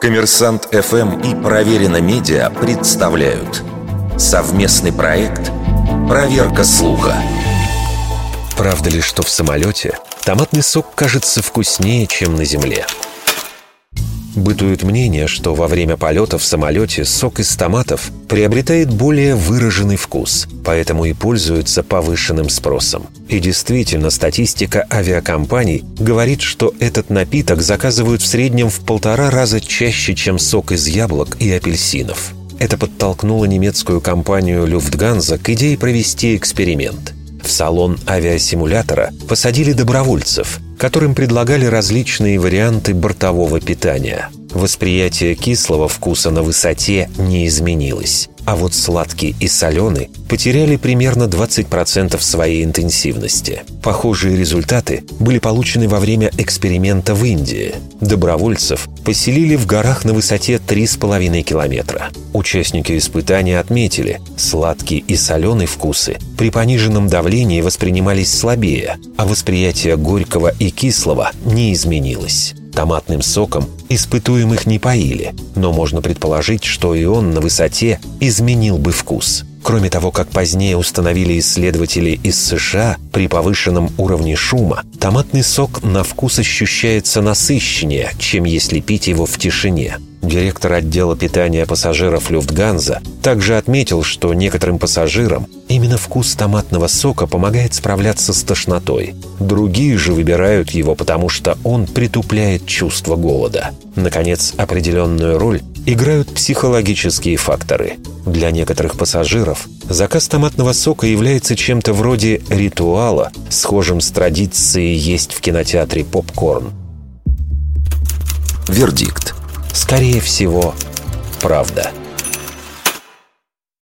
Коммерсант ФМ и Проверено Медиа представляют совместный проект «Проверка слуха». Правда ли, что в самолете томатный сок кажется вкуснее, чем на земле? Бытует мнение, что во время полета в самолете сок из томатов приобретает более выраженный вкус, поэтому и пользуется повышенным спросом. И действительно, статистика авиакомпаний говорит, что этот напиток заказывают в среднем в полтора раза чаще, чем сок из яблок и апельсинов. Это подтолкнуло немецкую компанию «Люфтганза» к идее провести эксперимент. В салон авиасимулятора посадили добровольцев – которым предлагали различные варианты бортового питания. Восприятие кислого вкуса на высоте не изменилось, а вот сладкий и соленый потеряли примерно 20% своей интенсивности. Похожие результаты были получены во время эксперимента в Индии. Добровольцев поселили в горах на высоте 3,5 километра. Участники испытания отметили, сладкий и соленый вкусы при пониженном давлении воспринимались слабее, а восприятие горького и кислого не изменилось. Томатным соком испытуемых не поили, но можно предположить, что и он на высоте изменил бы вкус. Кроме того, как позднее установили исследователи из США, при повышенном уровне шума томатный сок на вкус ощущается насыщеннее, чем если пить его в тишине. Директор отдела питания пассажиров Люфтганза также отметил, что некоторым пассажирам именно вкус томатного сока помогает справляться с тошнотой. Другие же выбирают его, потому что он притупляет чувство голода. Наконец, определенную роль играют психологические факторы. Для некоторых пассажиров заказ томатного сока является чем-то вроде ритуала, схожим с традицией есть в кинотеатре попкорн. Вердикт. Скорее всего, правда.